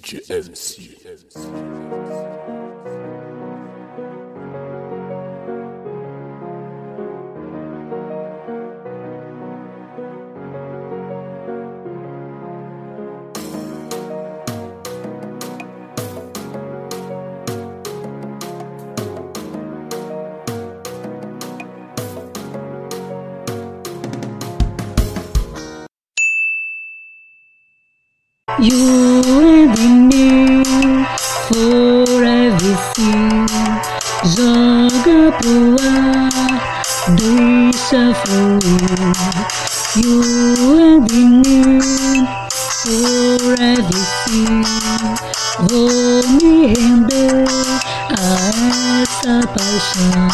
DJ MC. You Joga pro ar, deixa fluir. You and me for everything. Vou me render a essa paixão.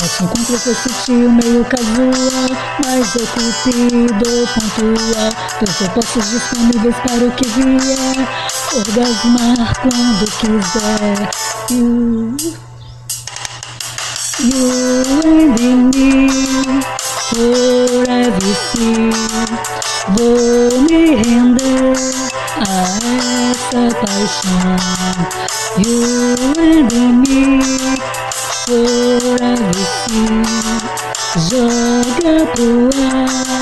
Nosso encontro foi sutil, meio casual, mas eu cupido pontual. Dois opostos disponíveis para o que vier, orgasmar quando quiser. You, you and me, for everything. Vou me render a essa paixão. You and me, for everything. Joga pro ar,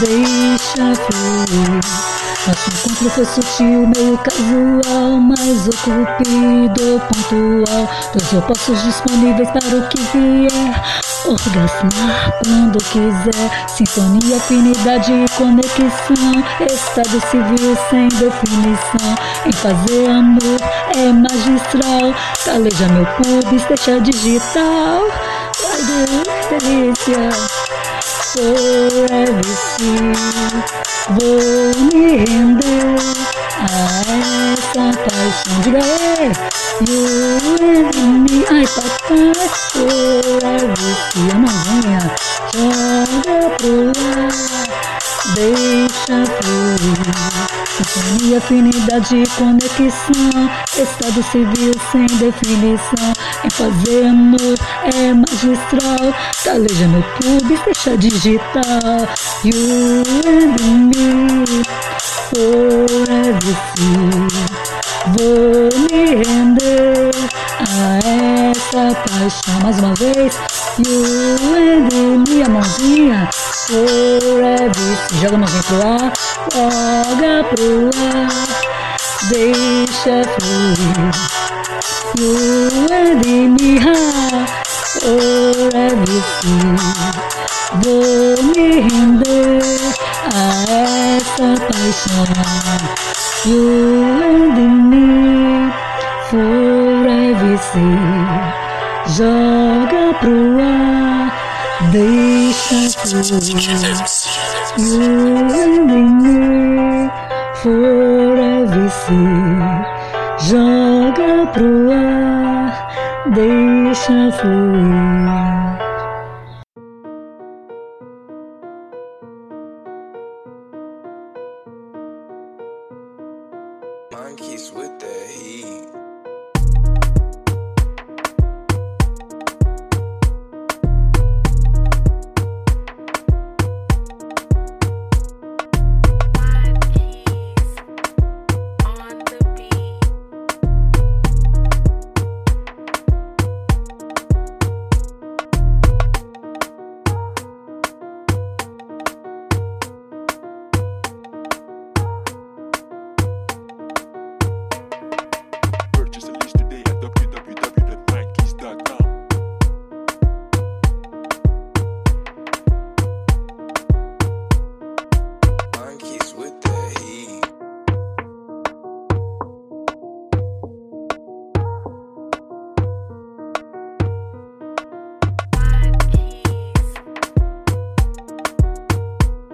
deixa fluir. Nosso encontro foi sutil, meio casual, mas o cupido pontual. Dois opostos disponíveis para o que vier. Orgasmar quando quiser. Sintonia, afinidade e conexão. Estado civil sem definição. Em fazer amor é magistral. Caleja meu pubis, deixa digital. Ai, delícia. For everything. Vou me render a essa paixão. Diga aí, me. Ai, papai, for everything. A mãozinha joga pro ar, deixa fluir. Sintonia, afinidade conexão. Estado civil sem definição. Em fazer amor é magistral. Caleja meu pubis, deixa digital. You and me, for everything. Vou me render a essa paixão. Mais uma vez. You and me, a mãozinha. For everything. Joga a mãozinha pro ar. Joga pro ar. Deixa fluir. You and me, ha, for everything. Vou me render a essa paixão. You and me, for everything. Joga pro Deixa you and me forever see. Joga pro ar, deixa fluir. Monkeys with the heat.